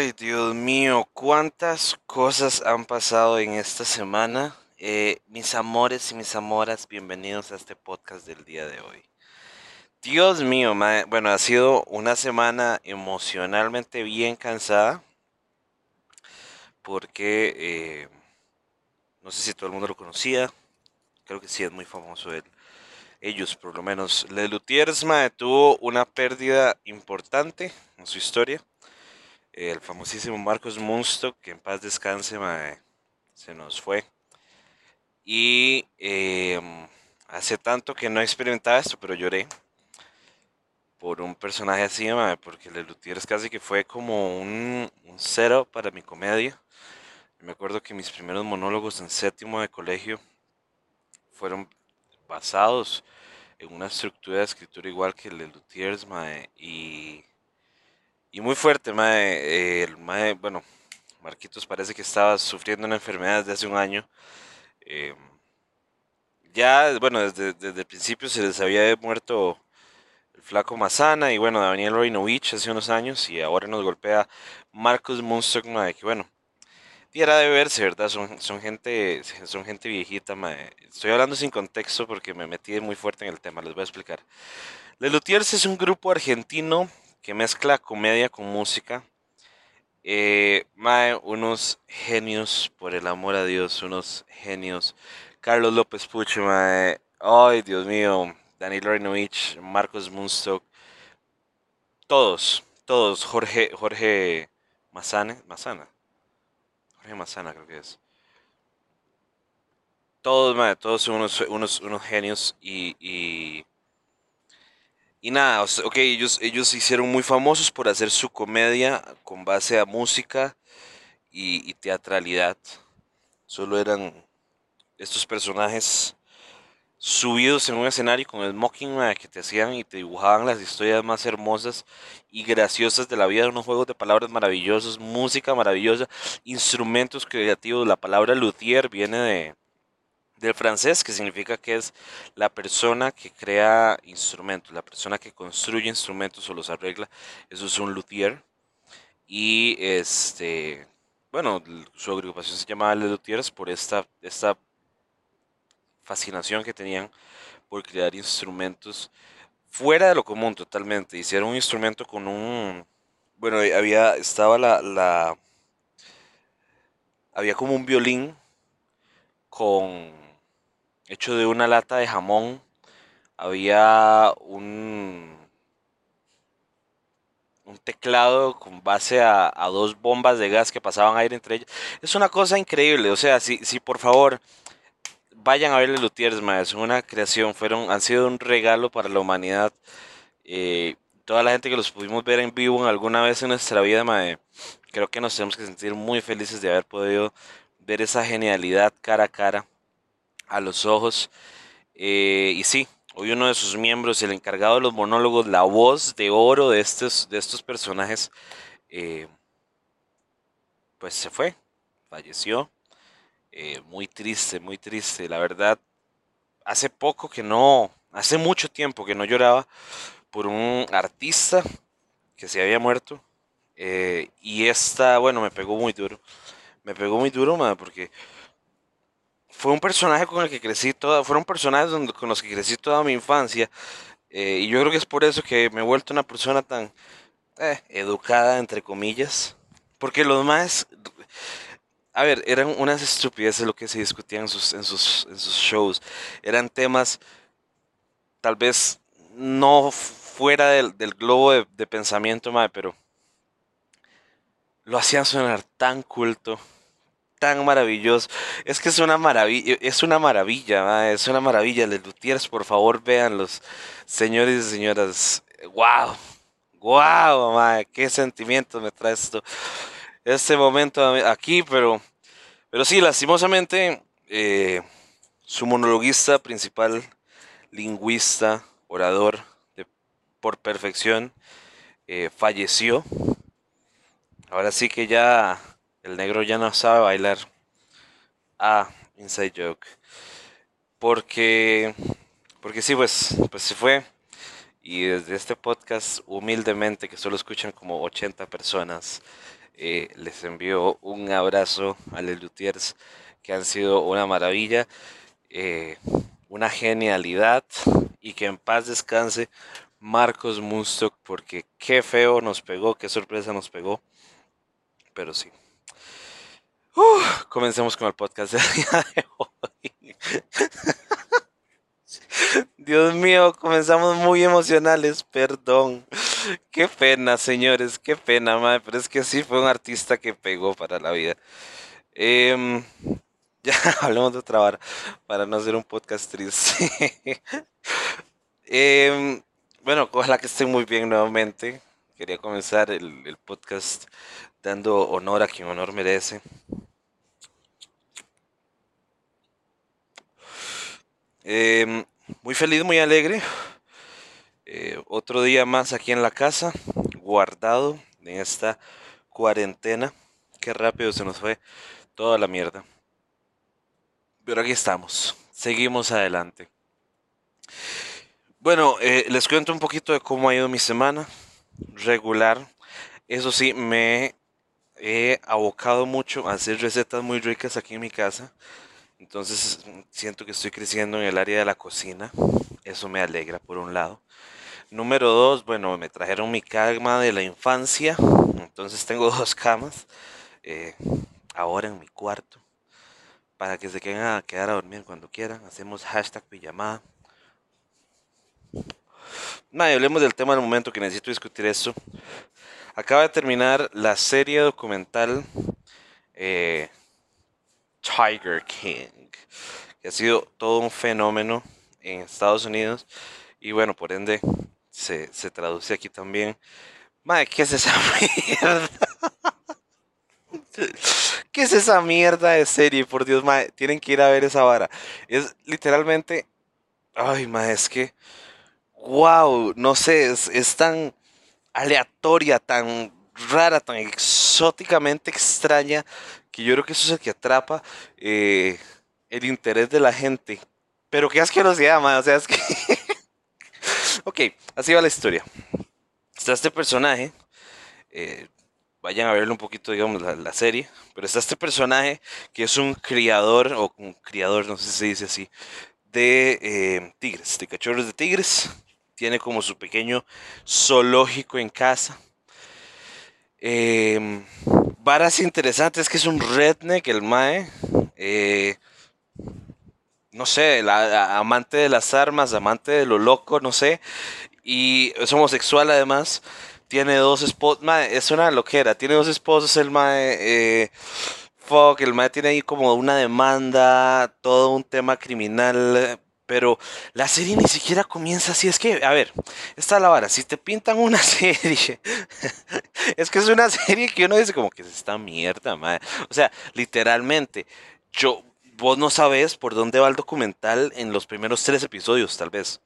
Dios mío, cuántas cosas han pasado en esta semana. Eh, mis amores y mis amoras, bienvenidos a este podcast del día de hoy. Dios mío, bueno, ha sido una semana emocionalmente bien cansada porque eh, no sé si todo el mundo lo conocía, creo que sí es muy famoso él. Ellos, por lo menos. Le Lutiers tuvo una pérdida importante en su historia el famosísimo Marcos Munstock, que en paz descanse, se nos fue. Y em, hace tanto que no experimentaba esto, pero lloré por un personaje así, porque Le Luthiers casi que fue como un, cero para mi comedia. Me acuerdo que mis primeros monólogos en séptimo de colegio fueron basados en una estructura de escritura igual que Le Luthiers, y y muy fuerte, mae. el mae, bueno, Marquitos parece que estaba sufriendo una enfermedad desde hace un año. Eh, ya, bueno, desde, desde el principio se les había muerto el flaco Mazana y bueno, Daniel Roinovich hace unos años y ahora nos golpea Marcos Munstock, mae, que bueno, era de verse, ¿verdad? Son, son, gente, son gente viejita, mae. Estoy hablando sin contexto porque me metí muy fuerte en el tema, les voy a explicar. Le Lutiers es un grupo argentino que mezcla comedia con música. Eh, mae, unos genios, por el amor a Dios, unos genios. Carlos López Puche, mae. Ay, Dios mío. Daniel Reinovich, Marcos Munstock. Todos, todos. Jorge, Jorge Mazana. Mazana. Jorge Mazana creo que es. Todos, mae, todos son unos, unos, unos genios y y nada, ok, ellos, ellos se hicieron muy famosos por hacer su comedia con base a música y, teatralidad. Solo eran estos personajes subidos en un escenario con el mocking que te hacían y te dibujaban las historias más hermosas y graciosas de la vida, unos juegos de palabras maravillosos, música maravillosa, instrumentos creativos. La palabra luthier viene de, del francés, que significa que es la persona que crea instrumentos, la persona que construye instrumentos o los arregla, eso es un luthier. Y este, bueno, su agrupación se llamaba Les Luthiers por esta, esta fascinación que tenían por crear instrumentos fuera de lo común totalmente. Hicieron un instrumento con un, bueno, había, estaba la, la había como un violín con hecho de una lata de jamón. Había un, un teclado con base a, dos bombas de gas que pasaban aire entre ellas. Es una cosa increíble. O sea, si, por favor vayan a verle Lutiers, es una creación. Fueron, han sido un regalo para la humanidad. Eh, toda la gente que los pudimos ver en vivo alguna vez en nuestra vida, creo que nos tenemos que sentir muy felices de haber podido ver esa genialidad cara a cara a los ojos. Eh, y sí, hoy uno de sus miembros, el encargado de los monólogos, la voz de oro de estos, de estos personajes, eh, pues se fue, falleció. Eh, muy triste, muy triste. La verdad, hace poco que no, hace mucho tiempo que no lloraba por un artista que se había muerto. y esta, bueno, me pegó muy duro. Me pegó muy duro, porque fue un personaje con el que crecí toda, fueron personajes con los que crecí toda mi infancia. Eh, y yo creo que es por eso que me he vuelto una persona tan eh, educada, entre comillas. Porque los más, a ver, eran unas estupideces lo que se discutían en sus, en sus, en sus shows. Eran temas tal vez no fuera del, del globo de, pensamiento, pero lo hacían sonar tan culto tan maravilloso. Es que es una maravilla, es una maravilla, es una maravilla. Les Lutiers, por favor, vean los señores y señoras. ¡Wow! ¡Wow, ma! ¡Qué sentimiento me trae esto! Este momento aquí, pero, pero sí, lastimosamente, eh, su monologuista principal, lingüista, orador por perfección, eh, falleció. Ahora sí que ya el negro ya no sabe bailar. Ah, inside joke. Porque, porque sí, pues, pues se fue. Y desde este podcast, humildemente, que solo escuchan como 80 personas, Eh, les envío un abrazo a Les Lutiers, que han sido una maravilla, eh, una genialidad y que en paz descanse Marcos Munstock, porque qué feo nos pegó, qué sorpresa nos pegó. Pero sí. Comencemos con el podcast del día de hoy. Dios mío, comenzamos muy emocionales, perdón. Qué pena, señores, qué pena, madre, pero es que sí fue un artista que pegó para la vida. Em, ya hablamos de otra vara, para no hacer un podcast triste. Em, bueno, ojalá que estén muy bien nuevamente. Quería comenzar el, el podcast dando honor a quien honor merece. Em, muy feliz, muy alegre. Eh, otro día más aquí en la casa, guardado en esta cuarentena. Qué rápido se nos fue toda la mierda. Pero aquí estamos, seguimos adelante. Bueno, eh, les cuento un poquito de cómo ha ido mi semana. Regular. Eso sí, me he abocado mucho a hacer recetas muy ricas aquí en mi casa. Entonces siento que estoy creciendo en el área de la cocina. Eso me alegra por un lado. Número dos, bueno, me trajeron mi cama de la infancia. Entonces tengo dos camas. Eh, ahora en mi cuarto. Para que se queden a quedar a dormir cuando quieran. Hacemos hashtag pijamada. Nada, hablemos del tema del momento que necesito discutir esto. Acaba de terminar la serie documental eh, Tiger King, que ha sido todo un fenómeno en Estados Unidos y bueno, por ende se, traduce aquí también. Madre, ¿qué es esa mierda? ¿Qué es esa mierda de serie? Por Dios, madre, tienen que ir a ver esa vara. Es literalmente. Ay, madre, es que. Wow, no sé, es, es tan aleatoria, tan rara, tan exóticamente extraña que yo creo que eso es el que atrapa eh, el interés de la gente. Pero qué asquerosidad, man. O sea, es que. ok, así va la historia. Está este personaje. Eh, vayan a verlo un poquito, digamos, la, serie. Pero está este personaje que es un criador, o un criador, no sé si se dice así, de eh, tigres, de cachorros de tigres. Tiene como su pequeño zoológico en casa. Eh, varas interesantes, que es un redneck, el Mae. Eh, no sé, amante de las armas, amante de lo loco, no sé. Y es homosexual además. Tiene dos esposos. es una loquera. Tiene dos esposos el Mae. Eh, fuck, el Mae tiene ahí como una demanda, todo un tema criminal pero la serie ni siquiera comienza así. Es que, a ver, está la vara. Si te pintan una serie, es que es una serie que uno dice como que es esta mierda, madre. O sea, literalmente, yo, vos no sabes por dónde va el documental en los primeros tres episodios, tal vez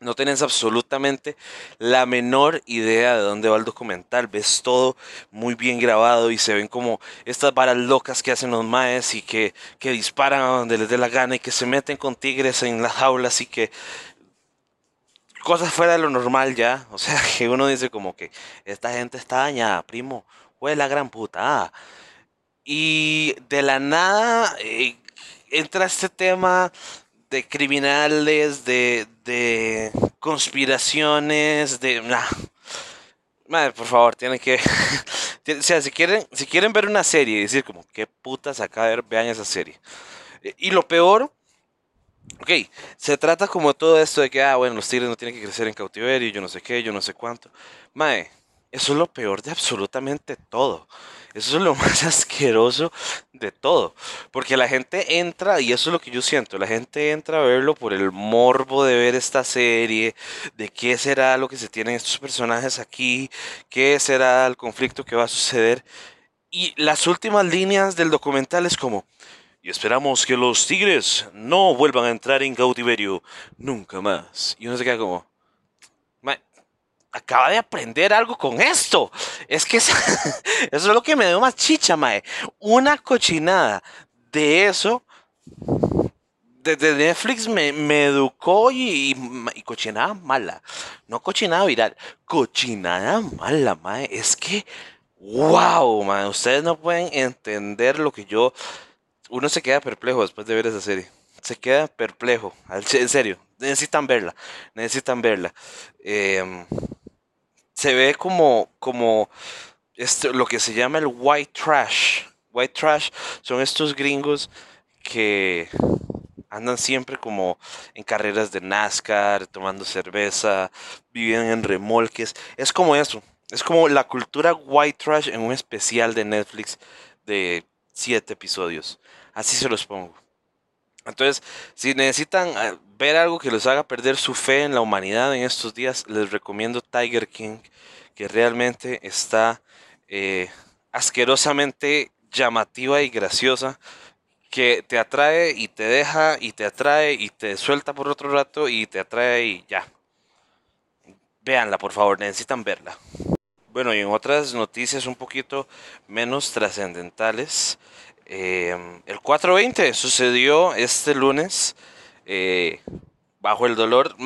no tenés absolutamente la menor idea de dónde va el documental. Ves todo muy bien grabado y se ven como estas varas locas que hacen los maes y que, que disparan a donde les dé la gana y que se meten con tigres en las jaulas y que cosas fuera de lo normal ya. O sea, que uno dice como que esta gente está dañada, primo. Fue la gran puta. Y de la nada eh, entra este tema de criminales, de, de conspiraciones, de... Madre, por favor, tienen que... o sea, si quieren, si quieren ver una serie y decir como, qué putas acá, ver, vean esa serie. Y lo peor, ok, se trata como todo esto de que, ah, bueno, los tigres no tienen que crecer en cautiverio, yo no sé qué, yo no sé cuánto. Madre, eso es lo peor de absolutamente todo. Eso es lo más asqueroso de todo. Porque la gente entra, y eso es lo que yo siento, la gente entra a verlo por el morbo de ver esta serie, de qué será lo que se tienen estos personajes aquí, qué será el conflicto que va a suceder. Y las últimas líneas del documental es como, y esperamos que los tigres no vuelvan a entrar en cautiverio nunca más. Y uno se queda como, acaba de aprender algo con esto. Es que eso, es lo que me dio más chicha, mae. Una cochinada de eso. Desde Netflix me, educó y, y, cochinada mala. No cochinada viral, cochinada mala, mae. Es que, wow, man, ustedes no pueden entender lo que yo... Uno se queda perplejo después de ver esa serie. Se queda perplejo, en serio, necesitan verla, necesitan verla. Em, se ve como, como esto, lo que se llama el white trash. White trash son estos gringos que andan siempre como en carreras de NASCAR, tomando cerveza, viven en remolques. Es como eso. Es como la cultura white trash en un especial de Netflix de siete episodios. Así se los pongo. Entonces, si necesitan eh, ver algo que les haga perder su fe en la humanidad en estos días, les recomiendo Tiger King, que realmente está eh, asquerosamente llamativa y graciosa que te atrae y te deja y te atrae y te suelta por otro rato y te atrae y ya. Véanla, por favor, necesitan verla. Bueno, y en otras noticias un poquito menos trascendentales, eh, el 420 sucedió este lunes eh, bajo el dolor.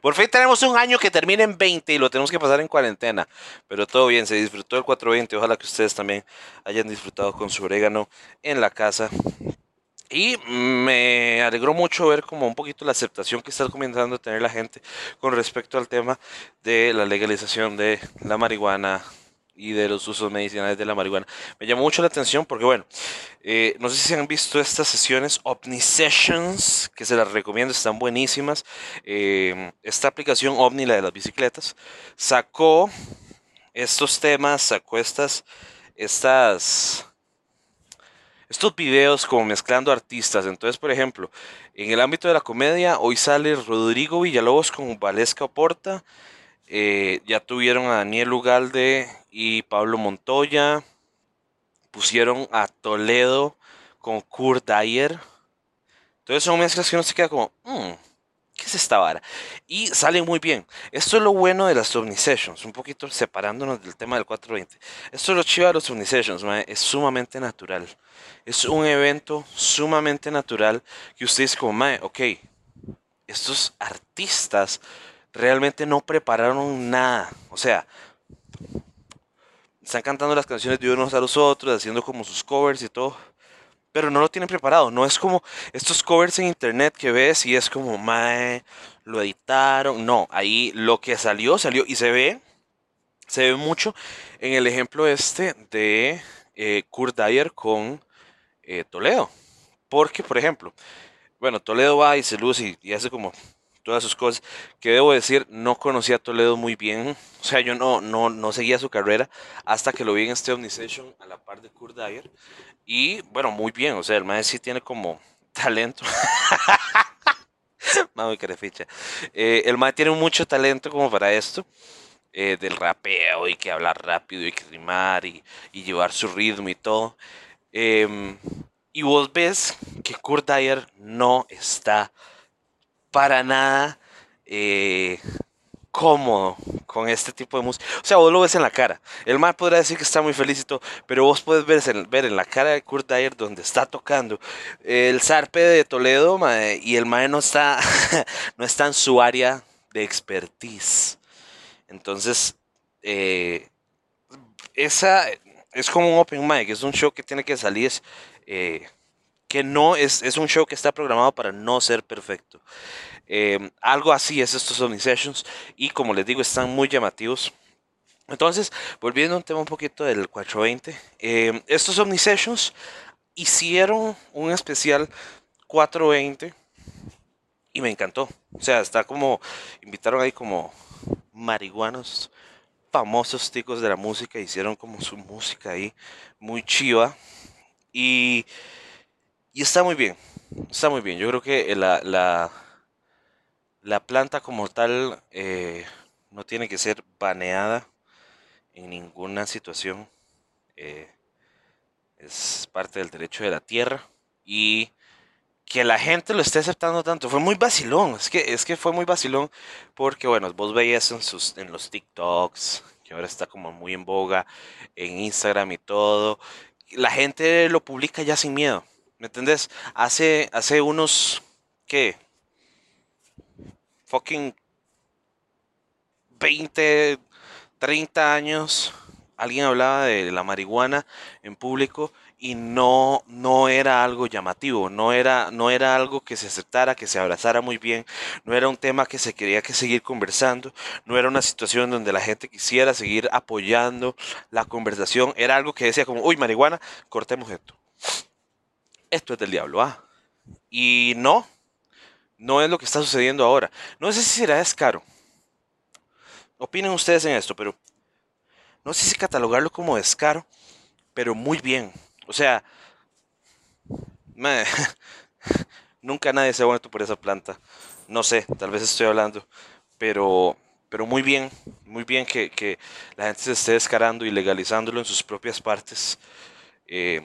Por fin tenemos un año que termina en 20 y lo tenemos que pasar en cuarentena. Pero todo bien, se disfrutó el 420. Ojalá que ustedes también hayan disfrutado con su orégano en la casa. Y me alegró mucho ver como un poquito la aceptación que está comenzando a tener la gente con respecto al tema de la legalización de la marihuana y de los usos medicinales de la marihuana. Me llamó mucho la atención porque, bueno, eh, no sé si han visto estas sesiones OVNI Sessions, que se las recomiendo, están buenísimas. Eh, esta aplicación OVNI, la de las bicicletas, sacó estos temas, sacó estas, estas, estos videos como mezclando artistas. Entonces, por ejemplo, en el ámbito de la comedia, hoy sale Rodrigo Villalobos con Valesca Porta. Eh, ya tuvieron a Daniel Ugalde y Pablo Montoya. Pusieron a Toledo con Kurt Dyer. Entonces son mezclas que uno se queda como, mm, ¿qué es esta vara? Y salen muy bien. Esto es lo bueno de las Sessions, un poquito separándonos del tema del 420. Esto es lo chido de los Sessions, es sumamente natural. Es un evento sumamente natural que ustedes como, mae, ok, estos artistas realmente no prepararon nada. O sea, están cantando las canciones de unos a los otros, haciendo como sus covers y todo. Pero no lo tienen preparado. No es como estos covers en internet que ves y es como, mae, lo editaron. No, ahí lo que salió, salió y se ve, se ve mucho en el ejemplo este de eh, Kurt Dyer con eh, Toledo. Porque, por ejemplo, bueno, Toledo va y se luce y hace como todas sus cosas, que debo decir, no conocía a Toledo muy bien, o sea, yo no, no, no seguía su carrera hasta que lo vi en este Omnisation a la par de Kurt Dyer, y bueno, muy bien, o sea, el maestro sí tiene como talento. Mami, que ficha. Eh, el maestro tiene mucho talento como para esto. Eh, del rapeo y que hablar rápido y que rimar y, y llevar su ritmo y todo. Em, y vos ves que Kurt Dyer no está para nada eh, cómodo con este tipo de música. O sea, vos lo ves en la cara. El mal podrá decir que está muy feliz y todo, pero vos puedes ver ver en la cara de Kurt Dyer donde está tocando el zarpe de Toledo y el mae no está, no está en su área de expertise. Entonces, eh, esa es como un open mic, es un show que tiene que salir. Eh, que no es, es un show que está programado para no ser perfecto. Em, algo así es estos Omni Sessions y como les digo están muy llamativos. Entonces, volviendo a un tema un poquito del 420, em, estos Omni Sessions hicieron un especial 420 y me encantó. O sea, está como, invitaron ahí como marihuanos famosos ticos de la música, hicieron como su música ahí muy chiva y y está muy bien, está muy bien. Yo creo que la, la, la planta como tal eh, no tiene que ser baneada en ninguna situación. Eh, es parte del derecho de la tierra. Y que la gente lo esté aceptando tanto. Fue muy vacilón. Es que, es que fue muy vacilón. Porque, bueno, vos veías en, sus, en los TikToks, que ahora está como muy en boga, en Instagram y todo. La gente lo publica ya sin miedo. ¿Me entendés? Hace, hace unos, ¿qué? Fucking 20, 30 años alguien hablaba de la marihuana en público y no, no era algo llamativo, no era, no era algo que se aceptara, que se abrazara muy bien, no era un tema que se quería que seguir conversando, no era una situación donde la gente quisiera seguir apoyando la conversación, era algo que decía como, uy, marihuana, cortemos esto. Esto es del diablo, ¿ah? Y no, no es lo que está sucediendo ahora. No sé si será descaro. Opinen ustedes en esto, pero no sé si catalogarlo como descaro, pero muy bien. O sea, nunca nadie se ha muerto por esa planta. No sé, tal vez estoy hablando, pero, pero muy bien, muy bien que, la gente se esté descarando y legalizándolo en sus propias partes. Eh,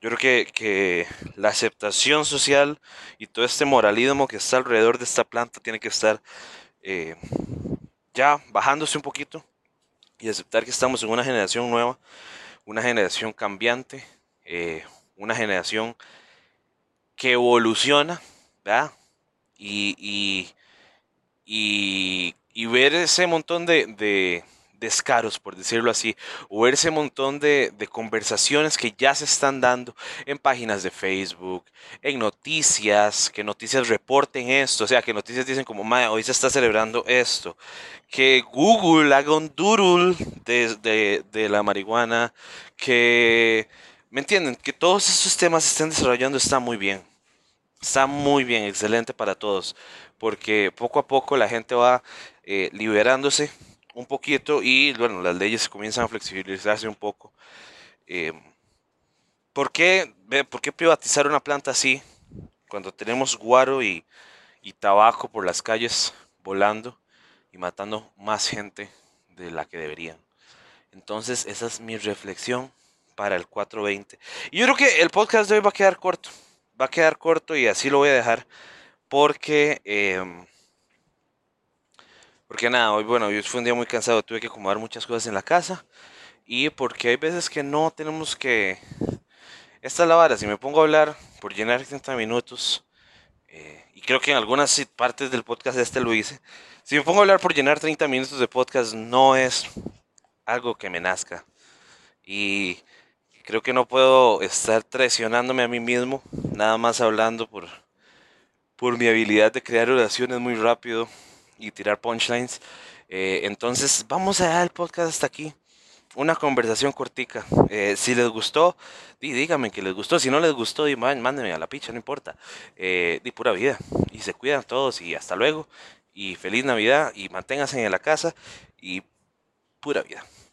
yo creo que, que, la aceptación social y todo este moralismo que está alrededor de esta planta tiene que estar eh, ya bajándose un poquito y aceptar que estamos en una generación nueva, una generación cambiante, eh, una generación que evoluciona, ¿verdad? Y, y, y, ver ese montón de descaros, por decirlo así, o ese montón de, conversaciones que ya se están dando en páginas de Facebook, en noticias, que noticias reporten esto, o sea, que noticias dicen como, hoy se está celebrando esto, que Google haga un doodle de, de la marihuana, que, ¿me entienden? Que todos esos temas se estén desarrollando está muy bien. Está muy bien, excelente para todos, porque poco a poco la gente va eh, liberándose un poquito y bueno, las leyes comienzan a flexibilizarse un poco. Eh, ¿por, qué, ¿Por qué privatizar una planta así cuando tenemos guaro y, y tabaco por las calles volando y matando más gente de la que deberían? Entonces esa es mi reflexión para el 420. Y yo creo que el podcast de hoy va a quedar corto. Va a quedar corto y así lo voy a dejar porque... Eh, porque nada, hoy, bueno, hoy fue un día muy cansado, tuve que acomodar muchas cosas en la casa. Y porque hay veces que no tenemos que... Esta es la vara, si me pongo a hablar por llenar 30 minutos, eh, y creo que en algunas partes del podcast este lo hice, si me pongo a hablar por llenar 30 minutos de podcast no es algo que me nazca. Y creo que no puedo estar traicionándome a mí mismo, nada más hablando por, por mi habilidad de crear oraciones muy rápido y tirar punchlines. Eh, entonces, vamos a dejar el podcast hasta aquí. Una conversación cortica. Eh, si les gustó, díganme que les gustó. Si no les gustó, mándenme a la picha, no importa. Eh, di pura vida. Y se cuidan todos. Y hasta luego. Y feliz Navidad. Y manténganse en la casa. Y pura vida.